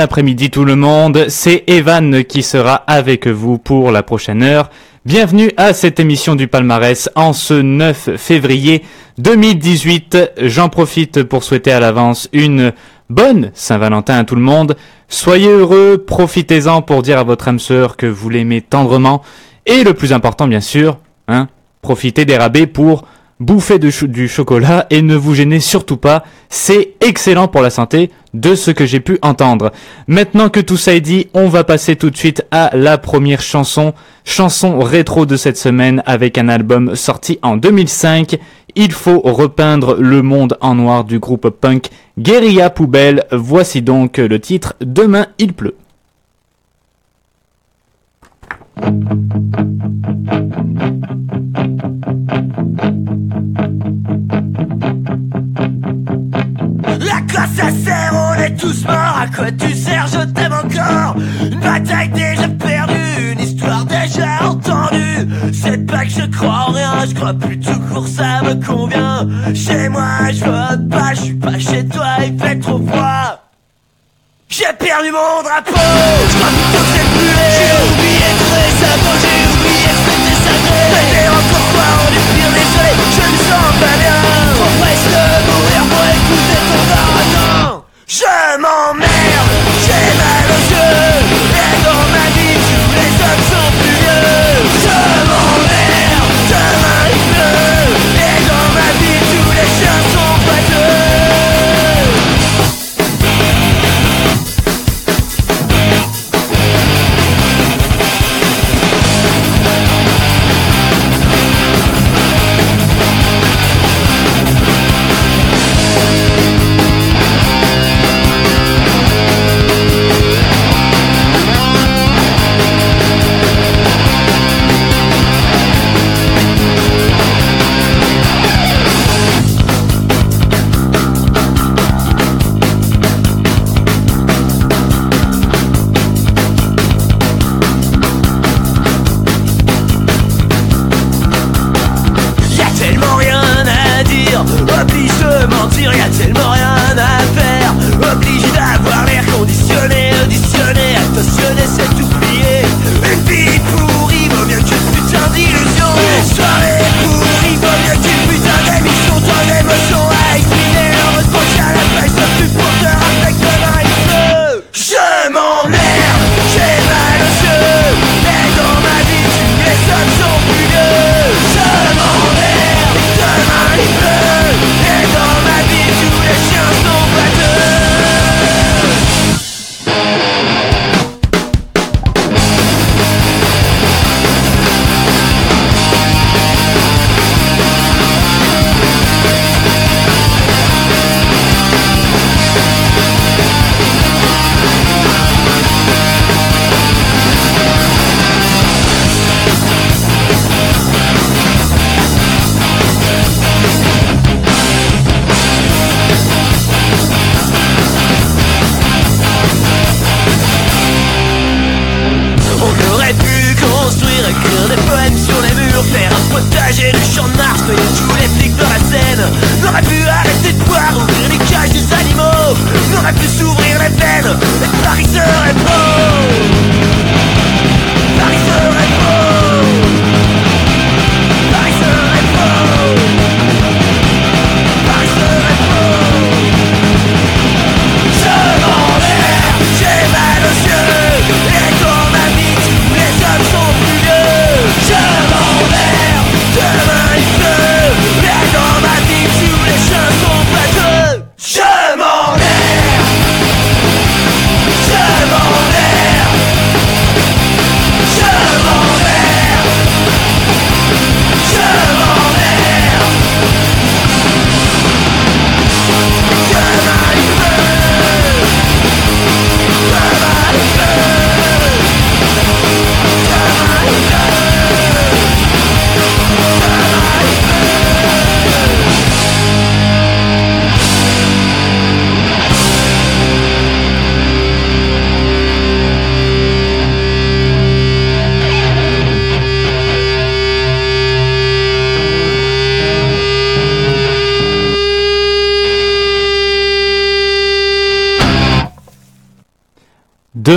Après-midi tout le monde, c'est Evan qui sera avec vous pour la prochaine heure. Bienvenue à cette émission du palmarès en ce 9 février 2018. J'en profite pour souhaiter à l'avance une bonne Saint-Valentin à tout le monde. Soyez heureux, profitez-en pour dire à votre âme sœur que vous l'aimez tendrement. Et le plus important bien sûr, hein, profitez des rabais pour bouffez du chocolat et ne vous gênez surtout pas, c'est excellent pour la santé de ce que j'ai pu entendre. Maintenant que tout ça est dit, on va passer tout de suite à la première chanson, chanson rétro de cette semaine avec un album sorti en 2005. Il faut repeindre le monde en noir du groupe punk Guerilla Poubelle. Voici donc le titre Demain il pleut. Classe ça sert, on est tous morts. À quoi tu sers, je t'aime encore. Une bataille déjà perdue, une histoire déjà entendue. C'est pas que je crois en rien, je crois plus tout court, ça me convient. Chez moi, je vote pas, je suis pas chez toi, il fait trop froid. J'ai perdu mon drapeau, je crois que c'est brûlé. J'ai oublié de ça quand j'ai oublié que c'était sacré. Je m'emmerde,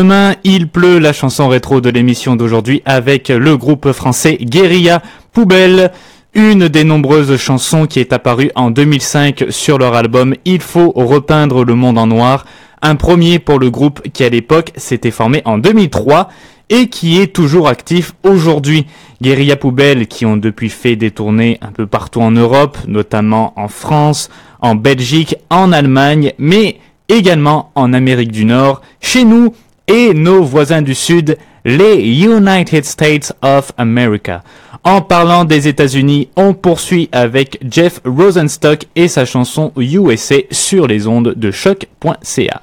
Demain, il pleut, la chanson rétro de l'émission d'aujourd'hui avec le groupe français Guérilla Poubelle, une des nombreuses chansons qui est apparue en 2005 sur leur album Il faut repeindre le monde en noir, un premier pour le groupe qui à l'époque s'était formé en 2003 et qui est toujours actif aujourd'hui. Guérilla Poubelle qui ont depuis fait des tournées un peu partout en Europe, notamment en France, en Belgique, en Allemagne, mais également en Amérique du Nord, chez nous et nos voisins du Sud, les United States of America. En parlant des États-Unis, on poursuit avec Jeff Rosenstock et sa chanson USA sur les ondes de choc.ca.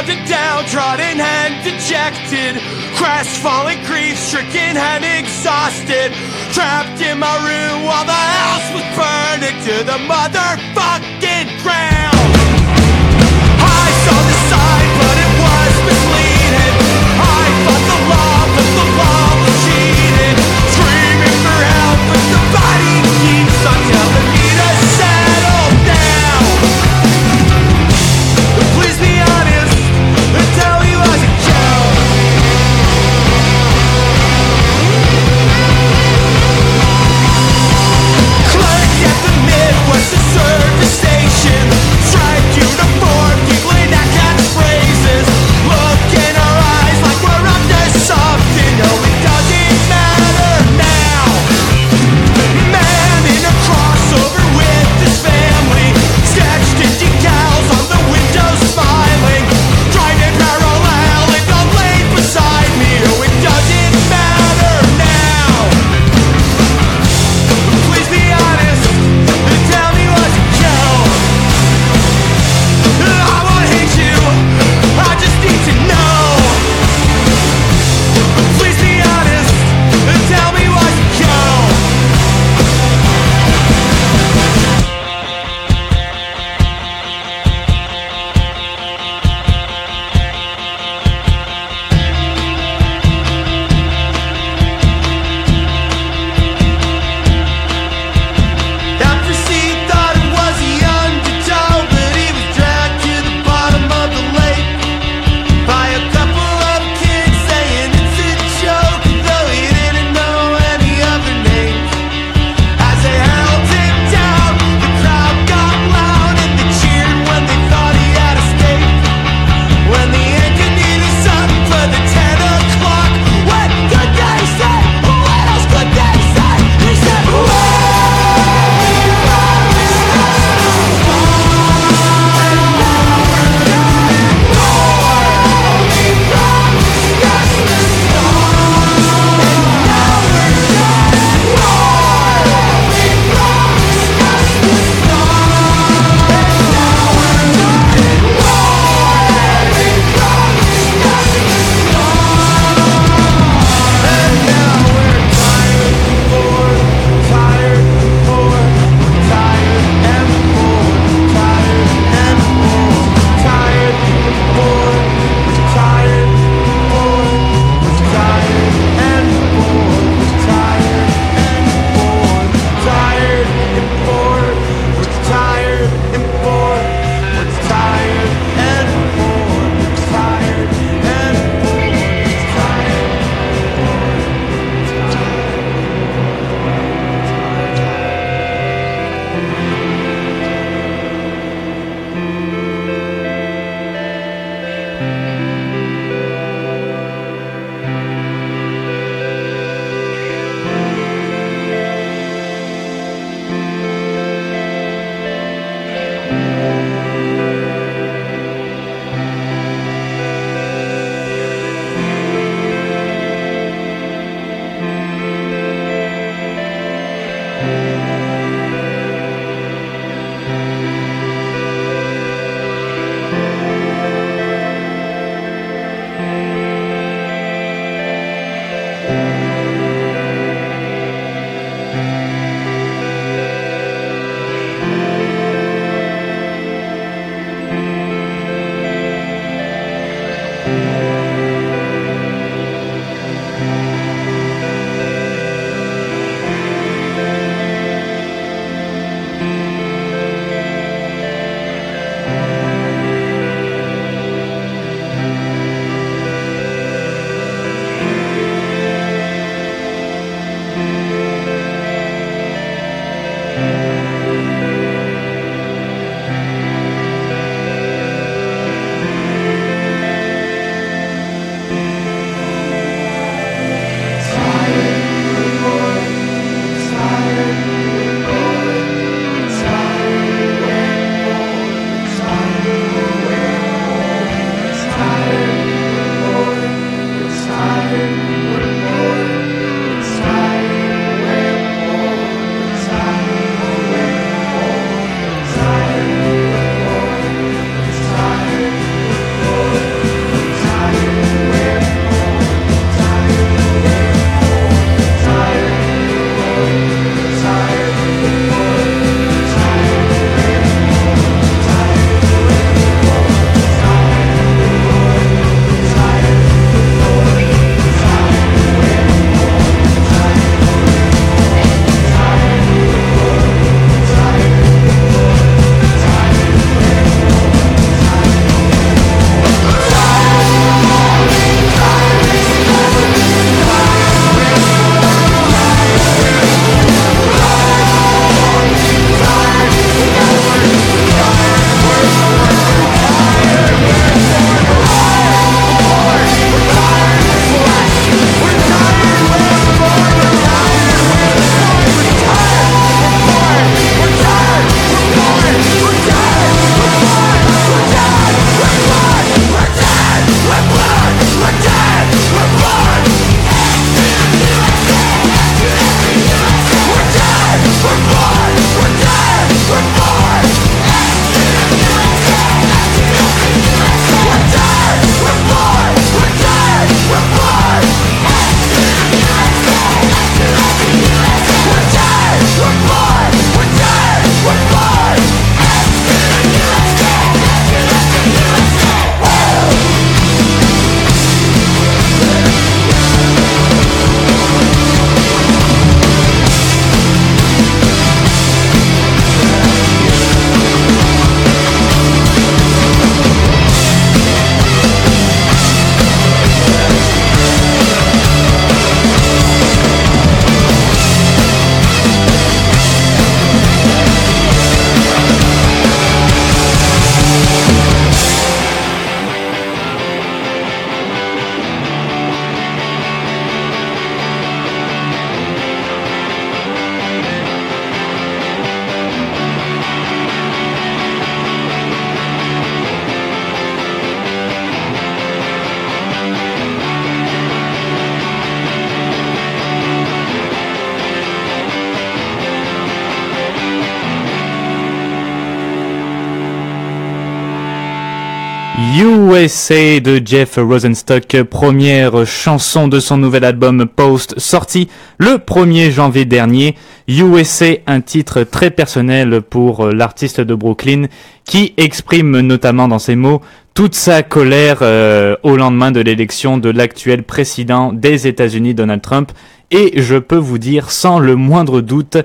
dumbfounded, downtrodden, and dejected. Crestfallen, grief-stricken, and exhausted. Trapped in my room while the house was burning to the motherfucking ground. USA de Jeff Rosenstock, première chanson de son nouvel album Post, sorti le 1er janvier dernier. USA, un titre très personnel pour l'artiste de Brooklyn, qui exprime notamment dans ses mots toute sa colère euh, au lendemain de l'élection de l'actuel président des États-Unis, Donald Trump. Et je peux vous dire sans le moindre doute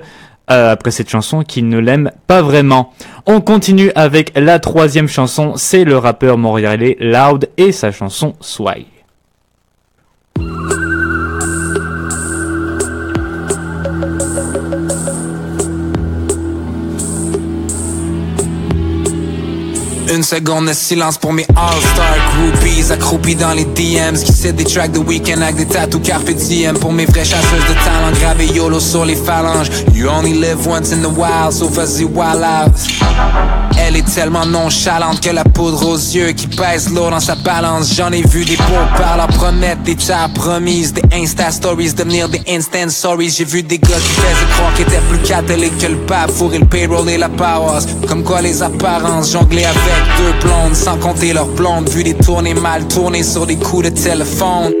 euh, après cette chanson qu'il ne l'aime pas vraiment. On continue avec la troisième chanson, c'est le rappeur montréalais Loud et sa chanson Sway. Une seconde de silence pour mes all-star groupies. Accroupis dans les DMs Qui citent des tracks de week-end avec des tattoos carpe diem. Pour mes vraies chasseuses de talent gravées YOLO sur les phalanges. You only live once in the wild So vas-y wild out. Elle est tellement nonchalante que la poudre aux yeux Qui pèse lourd dans sa balance. J'en ai vu des beaux par la promettre Des chats promises Des insta stories devenir des instant stories J'ai vu des gars qui faisaient croire qu'ils étaient plus catholiques que le pape. Fourrer le payroll et la paroisse. Comme quoi les apparences jongler avec deux blondes, sans compter leurs blondes. Vu des tournées mal tournées sur des coups de téléphone.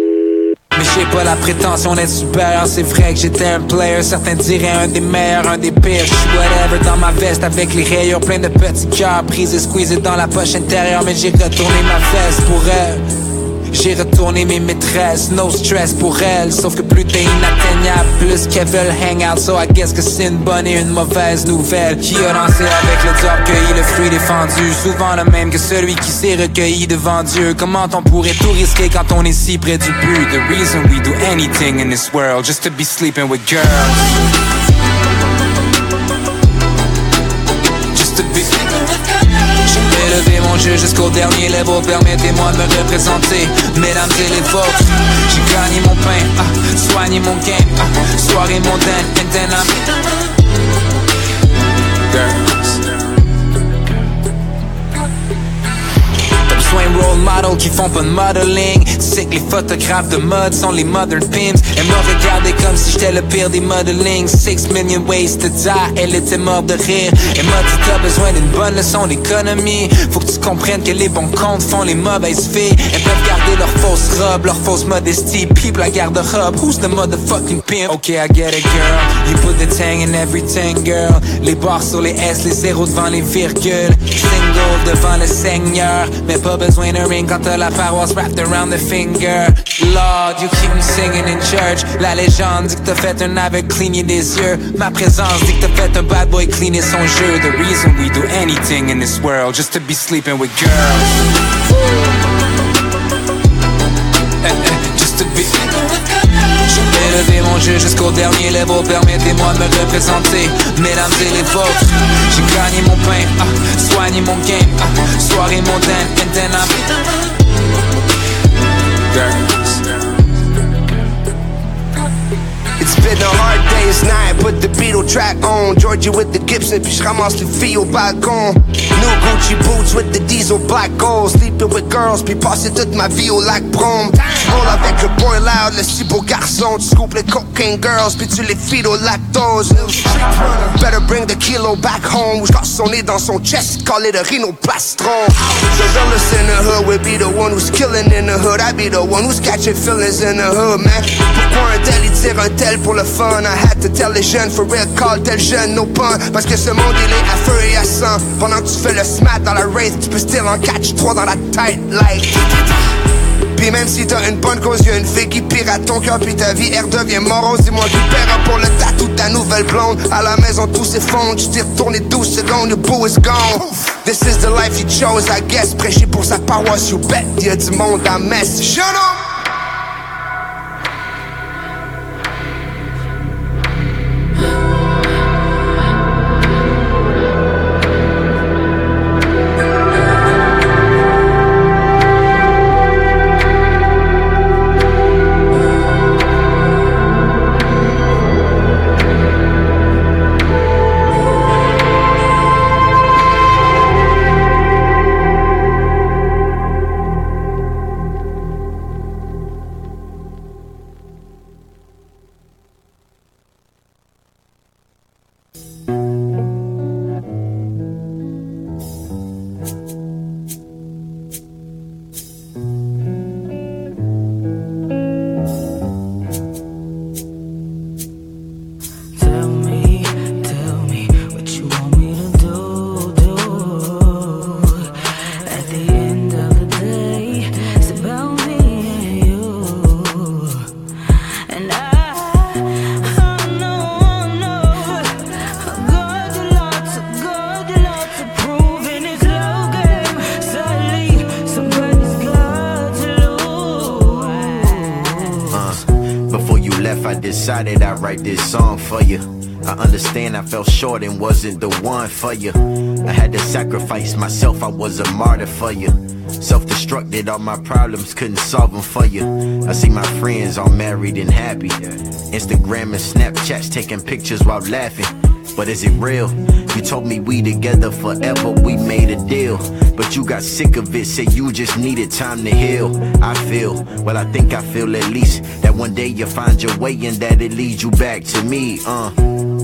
Mais j'ai pas la prétention d'être supérieur, c'est vrai que j'étais un player Certains diraient un des meilleurs, un des pires whatever dans ma veste avec les rayures plein de petits cœurs Prise et squeezés dans la poche intérieure Mais j'ai retourné ma veste pour elle j'ai retourné mes maîtresses, no stress pour elles. Sauf que plus t'es inatteignable, plus qu'elles veulent hang out. So I guess que c'est une bonne et une mauvaise nouvelle. Qui a lancé avec le job cueilli le fruit défendu. Souvent le même que celui qui s'est recueilli devant Dieu. Comment on pourrait tout risquer quand on est si près du but? The reason we do anything in this world Just to be sleeping with girls jusqu'au dernier level Permettez-moi de me représenter, mesdames et les J'ai gagné mon pain, ah, soigné mon game ah, Soirée mondaine, and font pas de modeling. Les photographes de mode sont les modern pimps Elle m'a regardé comme si j'étais le pire des modeling Six million ways to die, elle était morte de rire. Elle m'a dit t'as besoin d'une bonne leçon d'économie. Faut que tu comprennes que les bons comptes font les mauvaises filles. Elles peuvent garder leur fausse robe, leur fausse modestie People la garde-robe, who's the motherfucking pimp? Ok, I get it girl, you put the tang in everything girl. Les barres sur les S, les zéros devant les virgules Single devant le seigneur, mais pas besoin d'un ring quand t'as la paroisse wrapped around the finger. Lord, you keep me singing in church. La légende dit que t'as fait un aveugle cligner des yeux Ma présence. Dit que t'as fait un bad boy cleaner son jeu. The reason we do anything in this world Just to be sleeping with girls. Eh, eh, Just to be Élevé mon jeu jusqu'au dernier level. Permettez-moi de me représenter. Mesdames et les vôtres J'ai gagné mon pain, ah, soigné mon game ah, Soirée mondaine, and night, put the Beatle track on. Georgia with the Gibson, puis j'ramasse les filles au balcon New Gucci boots with the diesel black gold. Sleeping with girls, puis passer toute ma vie au lac Brome Roll avec le boy loud, le si beau garçon Tu scoopes les cocaine girls, puis tu les feed au lactose Better bring the kilo back home. Ou j'casse son nez dans son chest, call it a rhinoplastron The realest in the hood would be the one who's killing in the hood. I be the one who's catching feelings in the hood, man. Pourquoi un tel il tire un tel pour le fun? I had tell les jeunes, for real, call tel jeune, no pun Parce que ce monde il est à feu et à sang. Pendant que tu fais le smat dans la race Tu peux still en catch 3 dans la tête, like. Pis même si t'as une bonne cause, y'a une fille qui pirate ton cœur Puis ta vie elle devient morose. Dis-moi qui paiera pour le tatou de ta nouvelle blonde. À la maison tout s'effondre, tu t'es retourné 12 secondes, your boo is gone. This is the life you chose, I guess. Prêcher pour sa paroisse, you bet Y'a du monde à messe, shut up wasn't the one for you. I had to sacrifice myself, I was a martyr for you. Self-destructed, all my problems couldn't solve them for you. I see my friends all married and happy. Instagram and Snapchats taking pictures while laughing. But is it real? You told me we together forever, we made a deal. But you got sick of it, said you just needed time to heal. I feel, well, I think I feel at least that one day you'll find your way and that it leads you back to me, uh.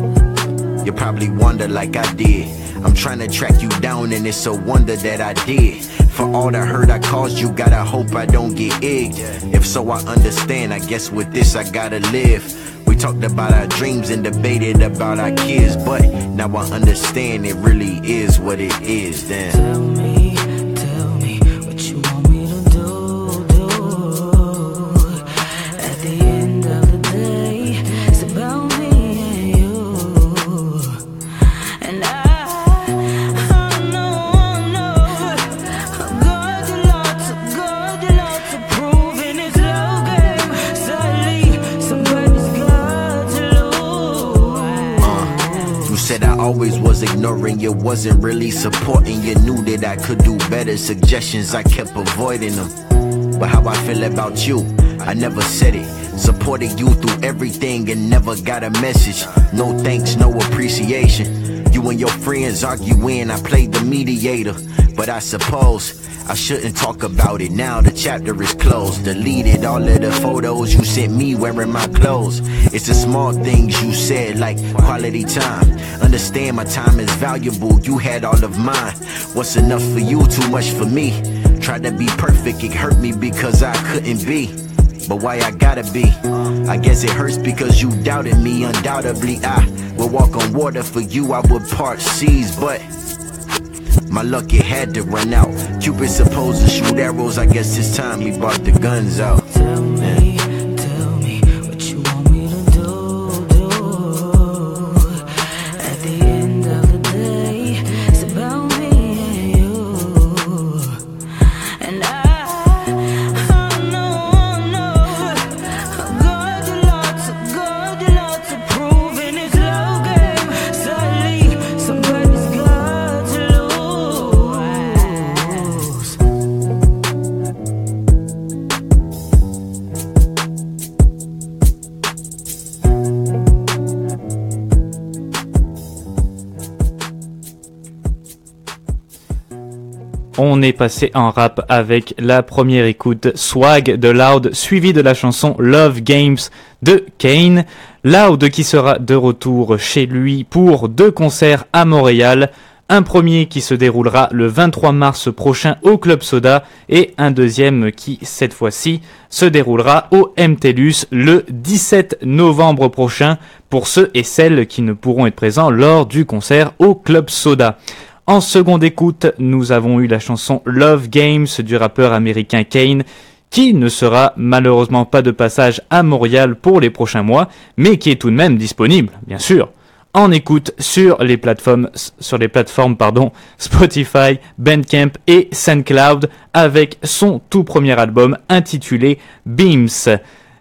You probably wonder like I did. I'm trying to track you down and it's a wonder that I did. For all the hurt I caused you, gotta hope I don't get egged. If so, I understand. I guess with this I gotta live. We talked about our dreams and debated about our kids, but now I understand it really is what it is. Then. Always was ignoring you, wasn't really supporting you. Knew that I could do better. Suggestions, I kept avoiding them. But how I feel about you, I never said it. Supported you through everything and never got a message. No thanks, no appreciation. You and your friends arguing, I played the mediator. But I suppose I shouldn't talk about it now. The chapter is closed. Deleted all of the photos you sent me wearing my clothes. It's the small things you said, like quality time. Understand my time is valuable. You had all of mine. What's enough for you? Too much for me. Tried to be perfect, it hurt me because I couldn't be. But why I gotta be? I guess it hurts because you doubted me. Undoubtedly, I would walk on water for you. I would part seas, but. My luck, it had to run out. Cupid supposed to shoot arrows. I guess it's time he brought the guns out. On est passé en rap avec la première écoute Swag de Loud, suivi de la chanson Love Games de Kane. Loud qui sera de retour chez lui pour deux concerts à Montréal. Un premier qui se déroulera le 23 mars prochain au Club Soda et un deuxième qui, cette fois-ci, se déroulera au MTLUS le 17 novembre prochain pour ceux et celles qui ne pourront être présents lors du concert au Club Soda. En seconde écoute, nous avons eu la chanson Love Games du rappeur américain Kane, qui ne sera malheureusement pas de passage à Montréal pour les prochains mois, mais qui est tout de même disponible, bien sûr, en écoute sur les plateformes, pardon, Spotify, Bandcamp et SoundCloud avec son tout premier album intitulé Beams.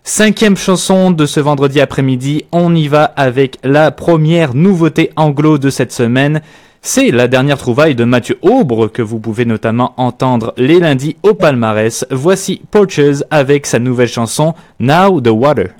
Cinquième chanson de ce vendredi après-midi, on y va avec la première nouveauté anglo de cette semaine. C'est la dernière trouvaille de Mathieu Aubre que vous pouvez notamment entendre les lundis au palmarès. Voici Porches avec sa nouvelle chanson Now the Water.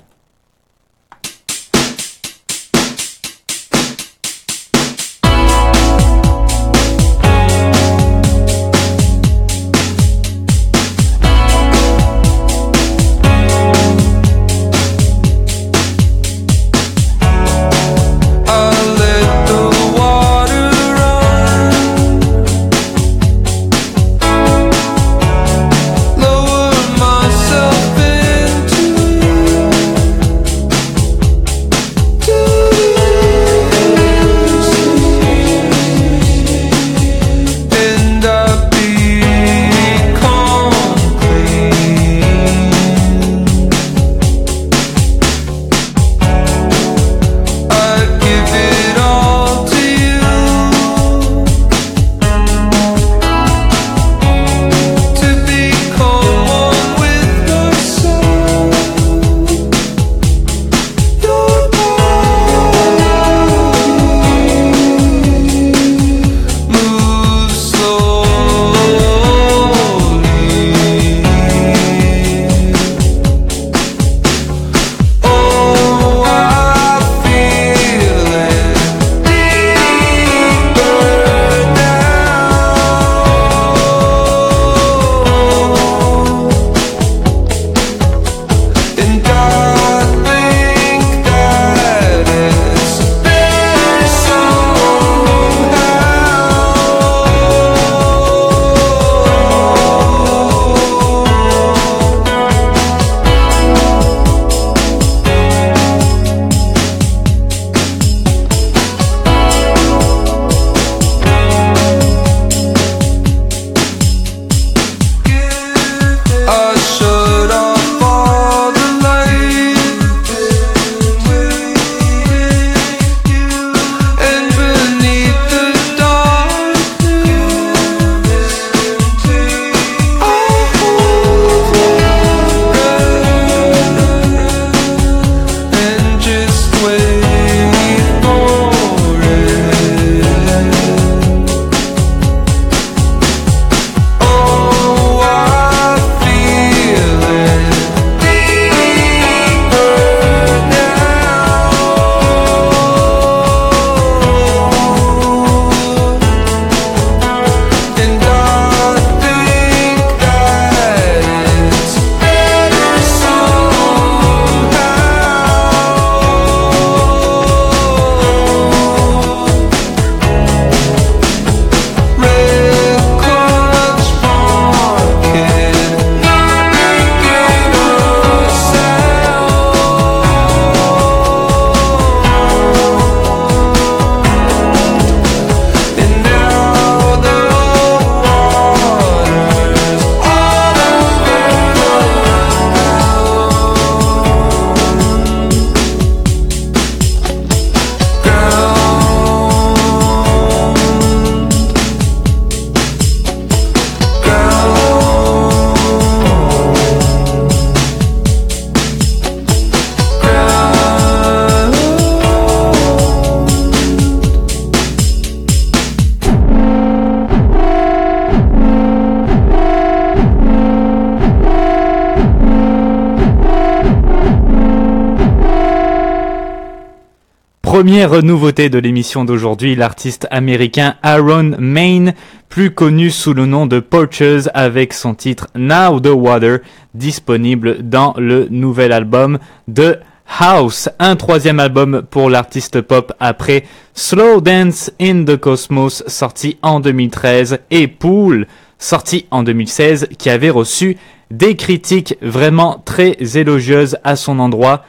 Première nouveauté de l'émission d'aujourd'hui, l'artiste américain Aaron Main, plus connu sous le nom de Porches avec son titre Now the Water, disponible dans le nouvel album de House, un troisième album pour l'artiste pop après Slow Dance in the Cosmos sorti en 2013 et Pool sorti en 2016 qui avait reçu des critiques vraiment très élogieuses à son endroit.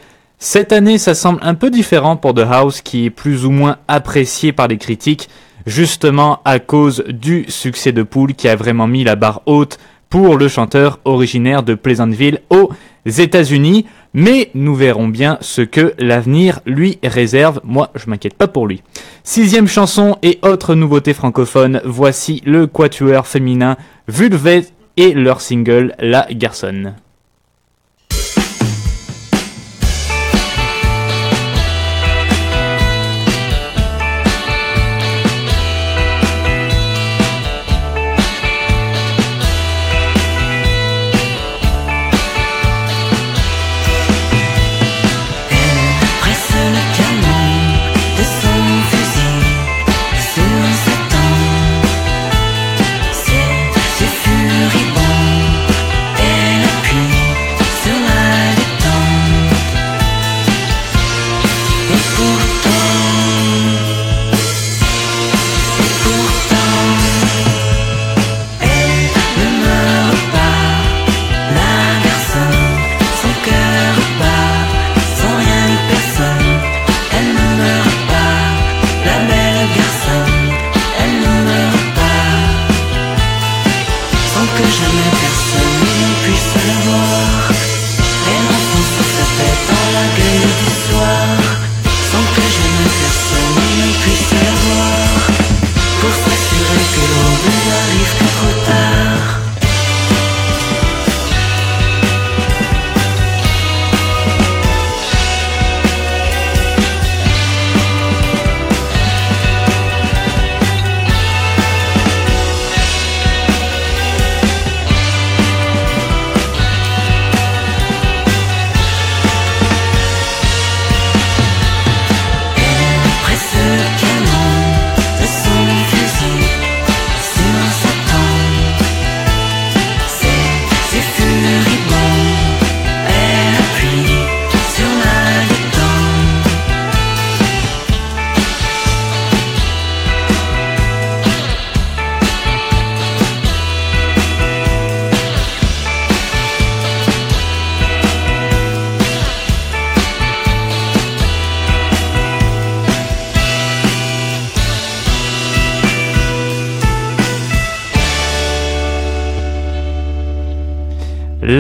Cette année, ça semble un peu différent pour The House qui est plus ou moins apprécié par les critiques, justement à cause du succès de Pool qui a vraiment mis la barre haute pour le chanteur originaire de Pleasantville aux États-Unis. Mais nous verrons bien ce que l'avenir lui réserve. Moi, je m'inquiète pas pour lui. Sixième chanson et autre nouveauté francophone, voici le quatuor féminin Vulvet et leur single La Garçonne.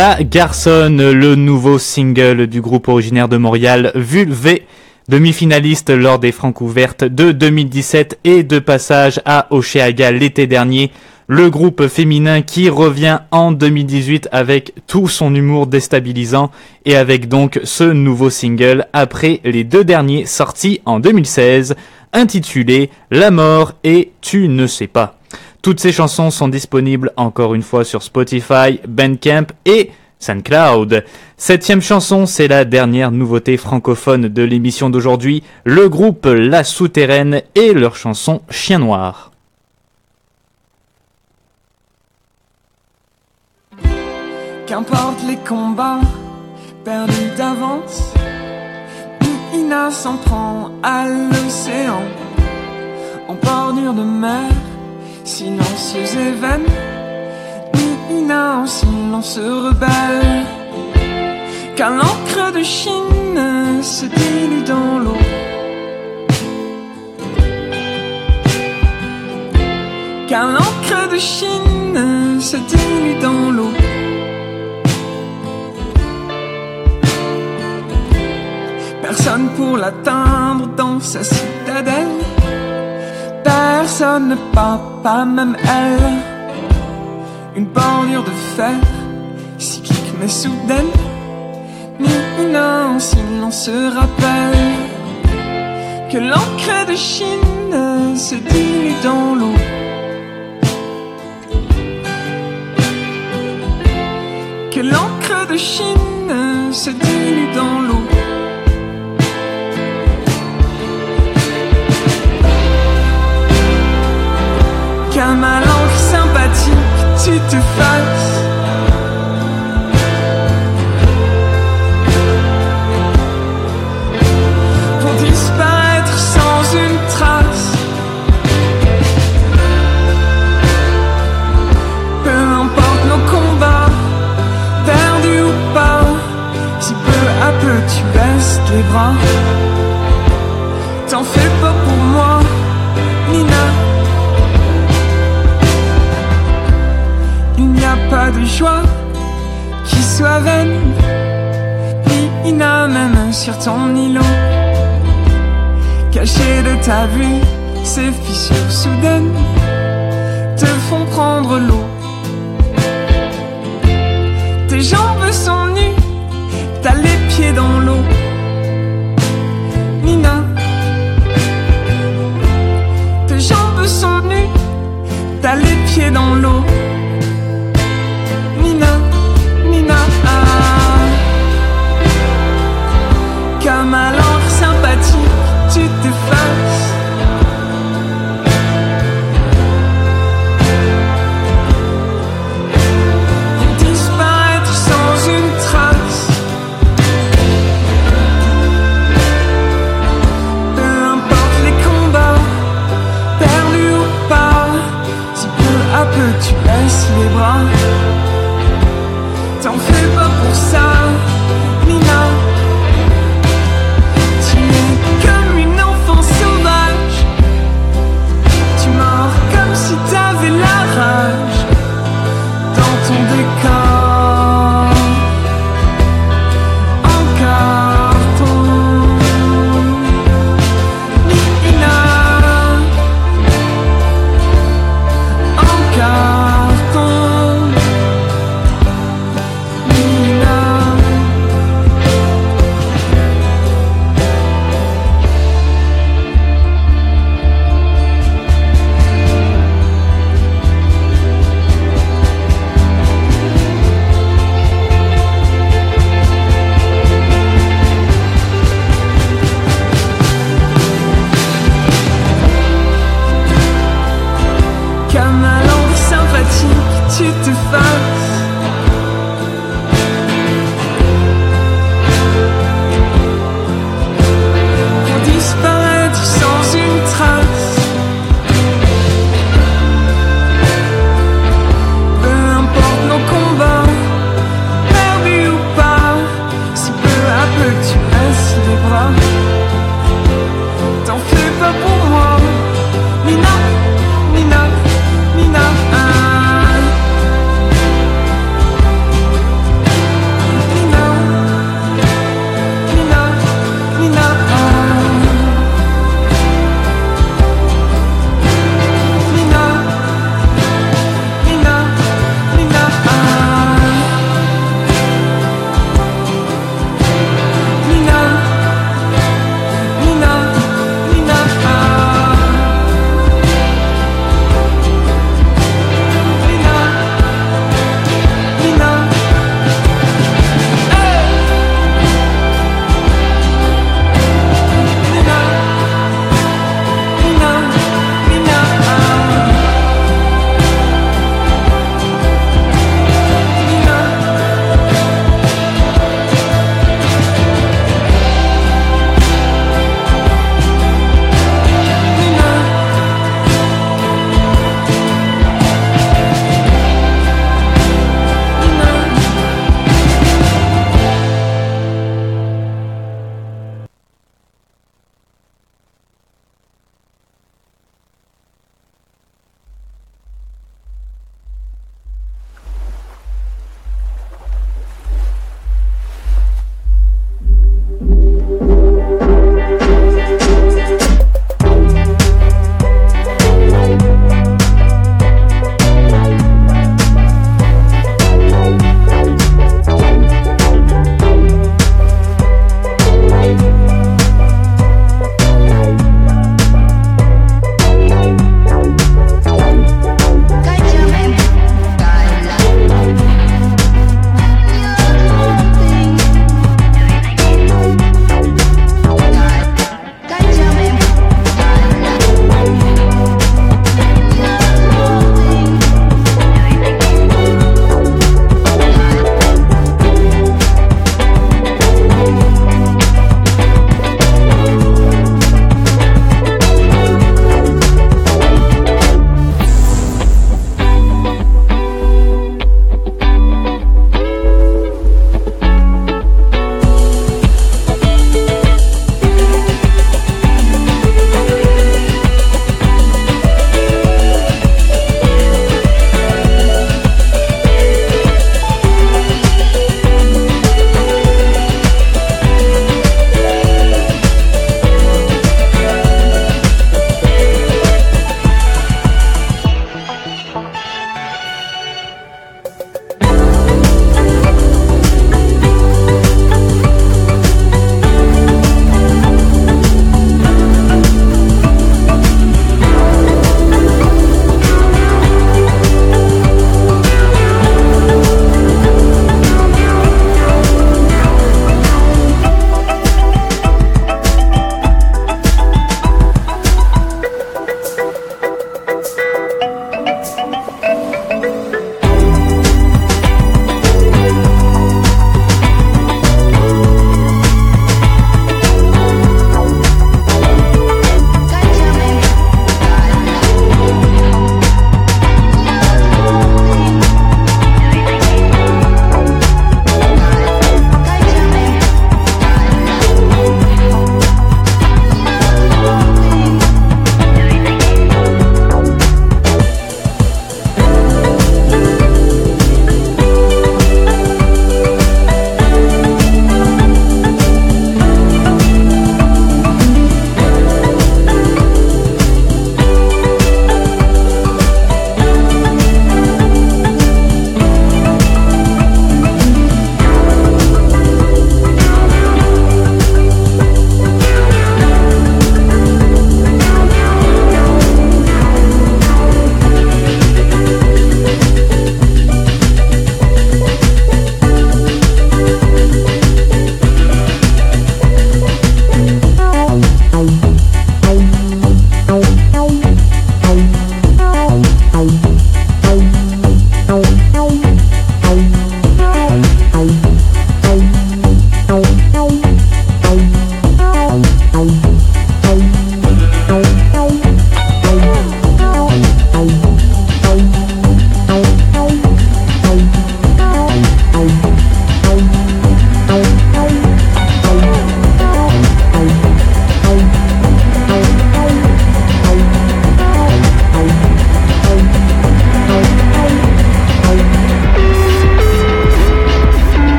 La Garçonne, le nouveau single du groupe originaire de Montréal, Vulvé, demi-finaliste lors des Francs ouvertes de 2017 et de passage à Oceaga l'été dernier. Le groupe féminin qui revient en 2018 avec tout son humour déstabilisant et avec donc ce nouveau single après les deux derniers sortis en 2016 intitulés La mort et Tu ne sais pas. Toutes ces chansons sont disponibles encore une fois sur Spotify, Bandcamp et SoundCloud. Septième chanson, c'est la dernière nouveauté francophone de l'émission d'aujourd'hui, le groupe La Souterraine et leur chanson Chien Noir. Qu'importe les combats perdus d'avance, Ina s'en prend à l'océan, en bordure de mer, silencieuse et vaine. Ina en silence rebelle, car l'encre de Chine se dilue dans l'eau. Car l'encre de Chine se dilue dans l'eau. Personne pour l'atteindre dans sa citadelle. Personne ne part, pas même elle. Une bordure de fer, cyclique mais soudaine. Nina en silence se rappelle que l'encre de Chine se dilue dans l'eau. Que l'encre de Chine se dilue dans l'eau. T'effaces. Pour disparaître sans une trace. Peu importe nos combats, perdus ou pas, si peu à peu tu baisses les bras. Joie qui soit vaine, Nina, même sur ton îlot. Caché de ta vue, ces fissures soudaines te font prendre l'eau. Tes jambes sont nues, t'as les pieds dans l'eau. Nina, tes jambes sont nues, t'as les pieds dans l'eau.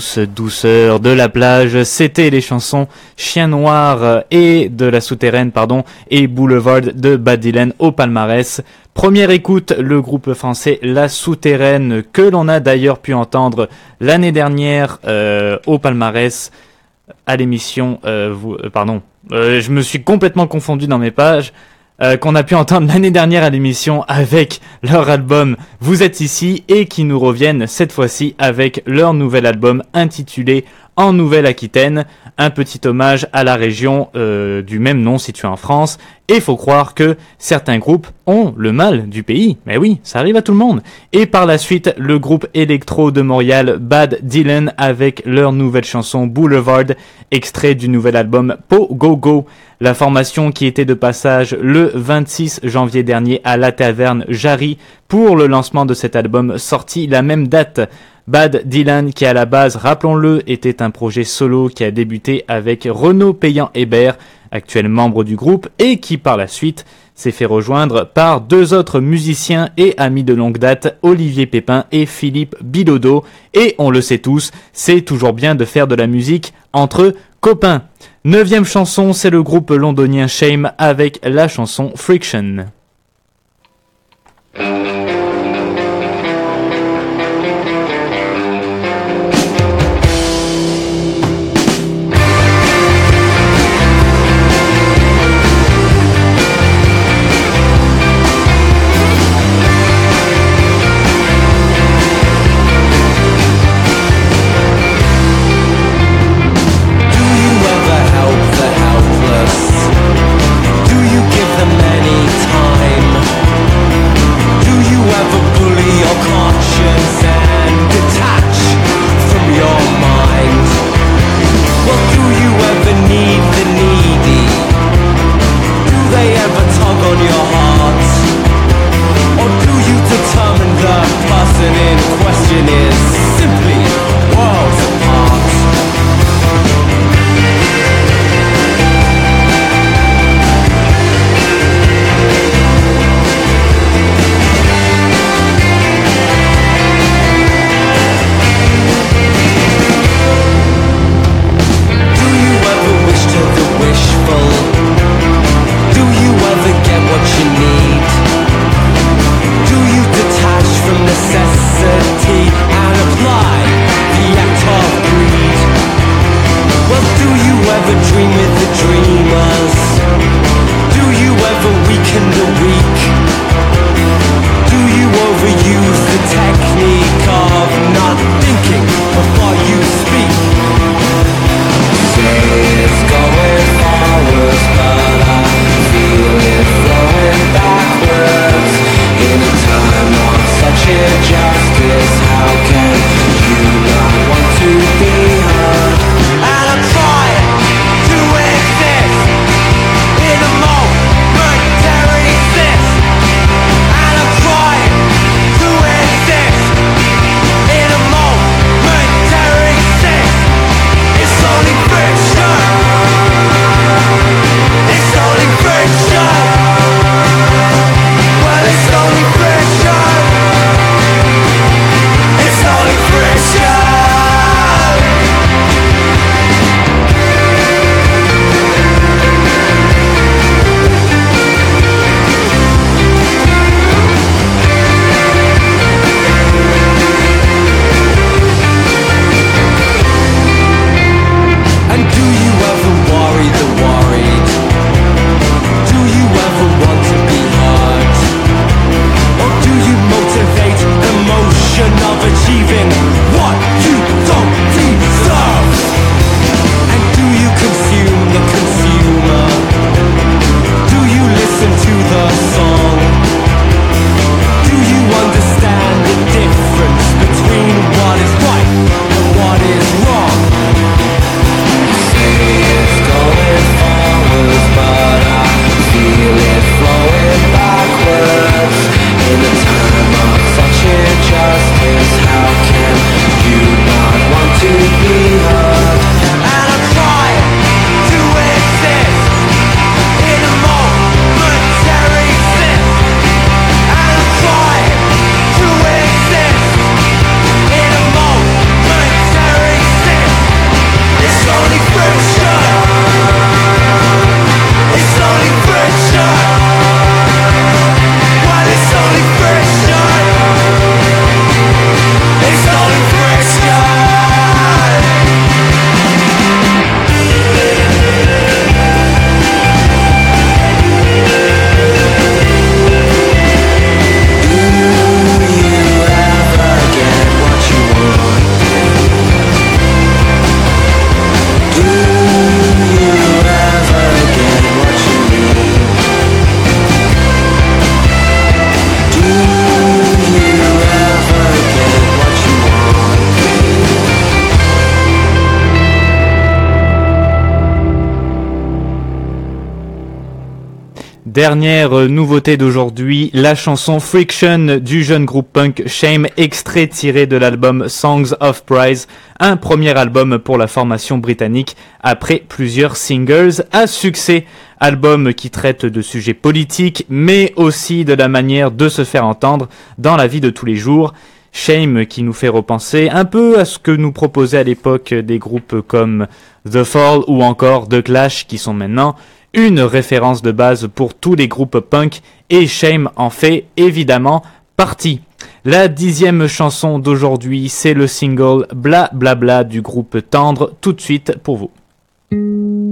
Douce douceur de la plage, c'était les chansons Chien Noir et de la souterraine, pardon, et Boulevard de Bad Dylan au palmarès. Première écoute, le groupe français La Souterraine, que l'on a d'ailleurs pu entendre l'année dernière euh, au palmarès à l'émission, euh, euh, pardon, euh, je me suis complètement confondu dans mes pages, euh, qu'on a pu entendre l'année dernière à l'émission avec leur album Vous êtes ici et qui nous reviennent cette fois-ci avec leur nouvel album intitulé En Nouvelle-Aquitaine, un petit hommage à la région euh, du même nom située en France. Et faut croire que certains groupes ont le mal du pays. Mais oui, ça arrive à tout le monde. Et par la suite, le groupe électro de Montréal Bad Dylan avec leur nouvelle chanson Boulevard, extrait du nouvel album Po Go Go. La formation qui était de passage le 26 janvier dernier à la taverne Jarry pour le lancement de cet album sorti la même date. Bad Dylan, qui à la base, rappelons-le, était un projet solo qui a débuté avec Renaud Payan Hébert, actuel membre du groupe, et qui par la suite s'est fait rejoindre par deux autres musiciens et amis de longue date, Olivier Pépin et Philippe Bilodeau. Et on le sait tous, c'est toujours bien de faire de la musique entre copains. Neuvième chanson, c'est le groupe londonien Shame avec la chanson Friction. Dernière nouveauté d'aujourd'hui, la chanson Friction du jeune groupe punk Shame, extrait tiré de l'album Songs of Prize, un premier album pour la formation britannique après plusieurs singles à succès. Album qui traite de sujets politiques, mais aussi de la manière de se faire entendre dans la vie de tous les jours. Shame qui nous fait repenser un peu à ce que nous proposaient à l'époque des groupes comme The Fall ou encore The Clash qui sont maintenant une référence de base pour tous les groupes punk et Shame en fait évidemment partie. La dixième chanson d'aujourd'hui, c'est le single Bla Bla Bla du groupe Tendre, tout de suite pour vous.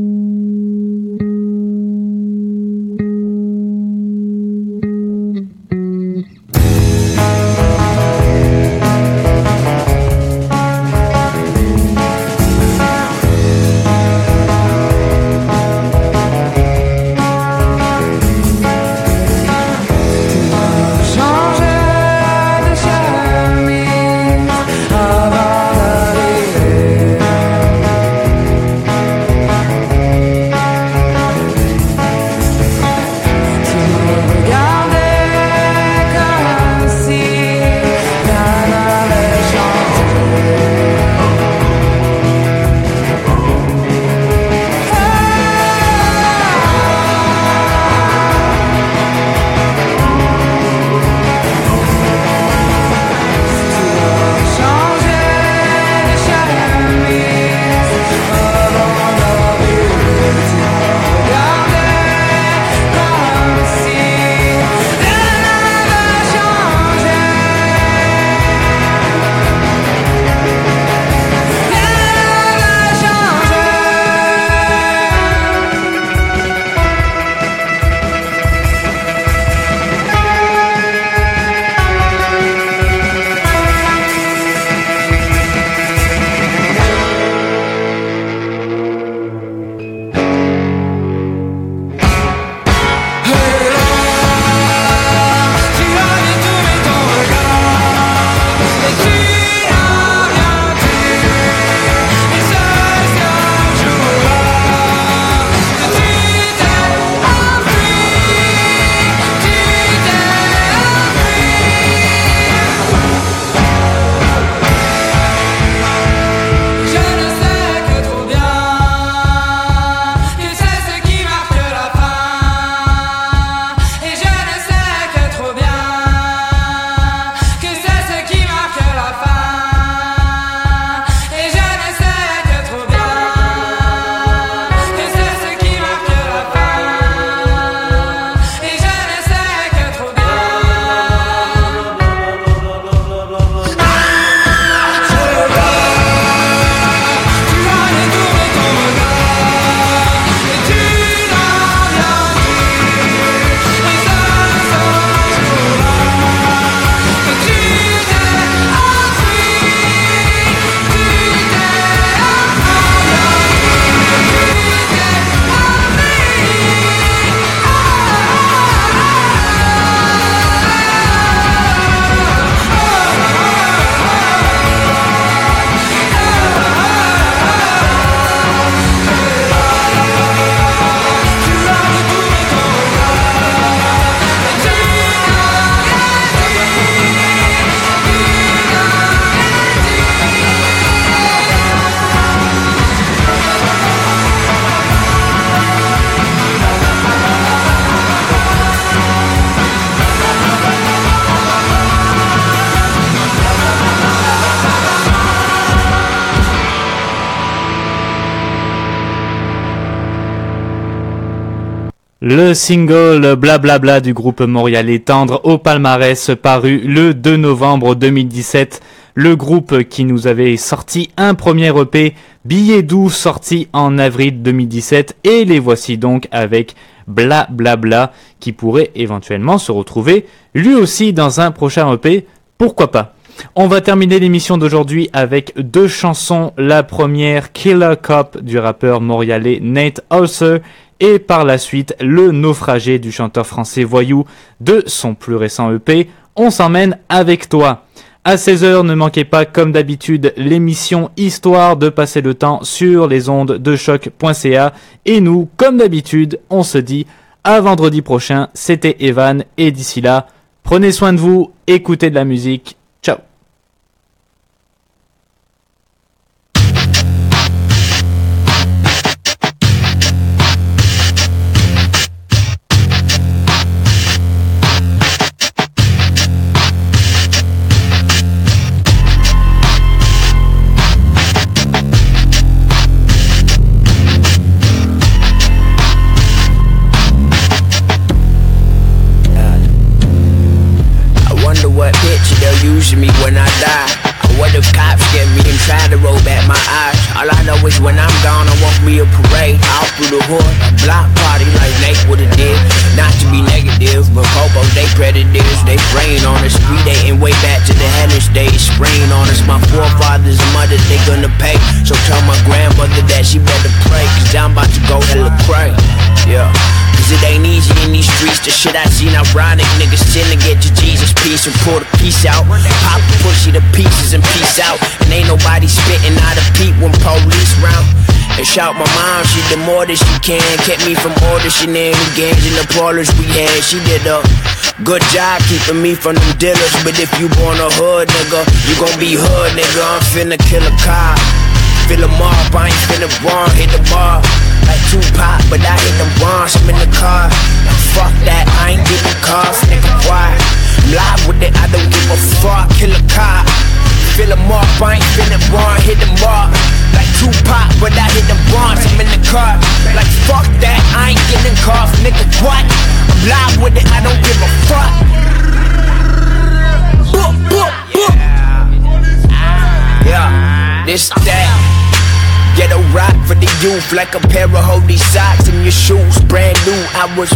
Le single Blablabla du groupe Montréal Tendre au palmarès paru le 2 novembre 2017. Le groupe qui nous avait sorti un premier EP, Billet doux sorti en avril 2017 et les voici donc avec Blablabla qui pourrait éventuellement se retrouver lui aussi dans un prochain EP, pourquoi pas? On va terminer l'émission d'aujourd'hui avec deux chansons. La première, Killer Cop du rappeur montréalais Nate Ulcer et par la suite le naufragé du chanteur français Voyou de son plus récent EP On s'emmène avec toi. À 16h, ne manquez pas comme d'habitude l'émission Histoire de passer le temps sur les ondes de choc.ca et nous, comme d'habitude, on se dit À vendredi prochain, c'était Evan et d'ici là, prenez soin de vous, écoutez de la musique. More than she can. Kept me from auditioning the games and the parlors we had. She did a good job keeping me from them dealers. But if you born a hood, nigga, you gon' be hood, nigga. I'm finna kill a cop. Fill 'em up, I ain't finna run, hit the bar Like Tupac, but I hit them ones, I'm in the car Fuck that, I ain't getting cars, nigga, why? I'm live with it, I don't give a fuck, kill a cop Fill 'em up, I ain't finna run, hit the up Like Tupac, but I hit them ones, I'm in the car Like fuck that, I ain't getting cuffed, nigga, what? I'm live with it, I don't give a fuck Boop, boop, boop. Yeah, this that. Get a rock for the youth like a pair of holy socks in your shoes, brand new. I was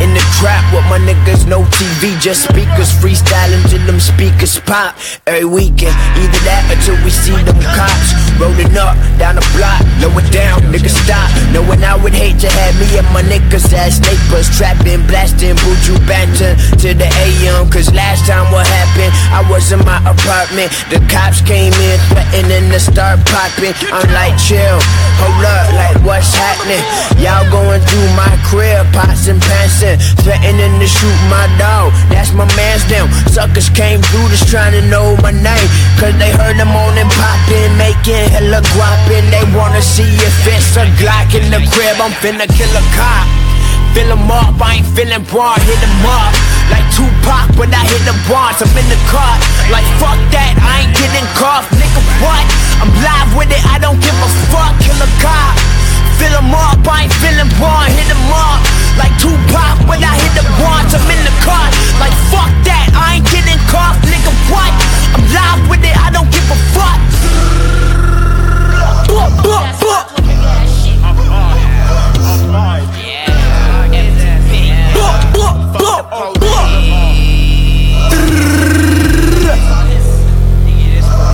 in the trap with my niggas, no TV, just speakers, freestyling till them speakers pop every weekend. Either that or till we see them cops rolling up down the block, lower down, niggas stop. Knowing I would hate to have me and my niggas as neighbors, trapping, blasting, buju banter to the AM. Cause last time what happened, I was in my apartment. The cops came in, threatening to start popping. I'm like, chill, hold up, like what's happening? Y'all going through my crib, pots and pansin', threatening to shoot my dog. That's my man's them. Suckers came through just trying to know my name. Cause they heard them on and poppin', making hella guappin'. They wanna see if it's a Glock in the crib. I'm finna kill a cop. Fill 'em up, I ain't feeling broad, hit 'em up Like Tupac, but I hit the bars, I'm in the car Like fuck that, I ain't getting cuffed, nigga what? I'm live with it, I don't give a fuck, kill a cop Fill 'em up, I ain't feeling broad, hit 'em up Like Tupac, but I hit the bars, I'm in the car Like fuck that, I ain't getting cuffed, nigga what? I'm live with it, I don't give a fuck Boop, boop, boop.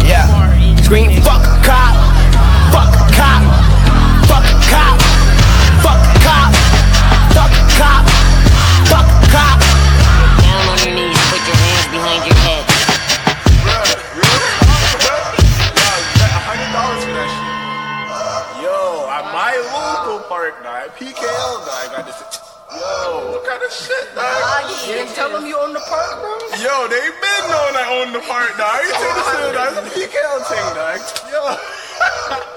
Yeah. Scream. Fuck Yo, they been knowing I own the park, dog. You take this shit, dog. It's a PKL thing, dog. Yo.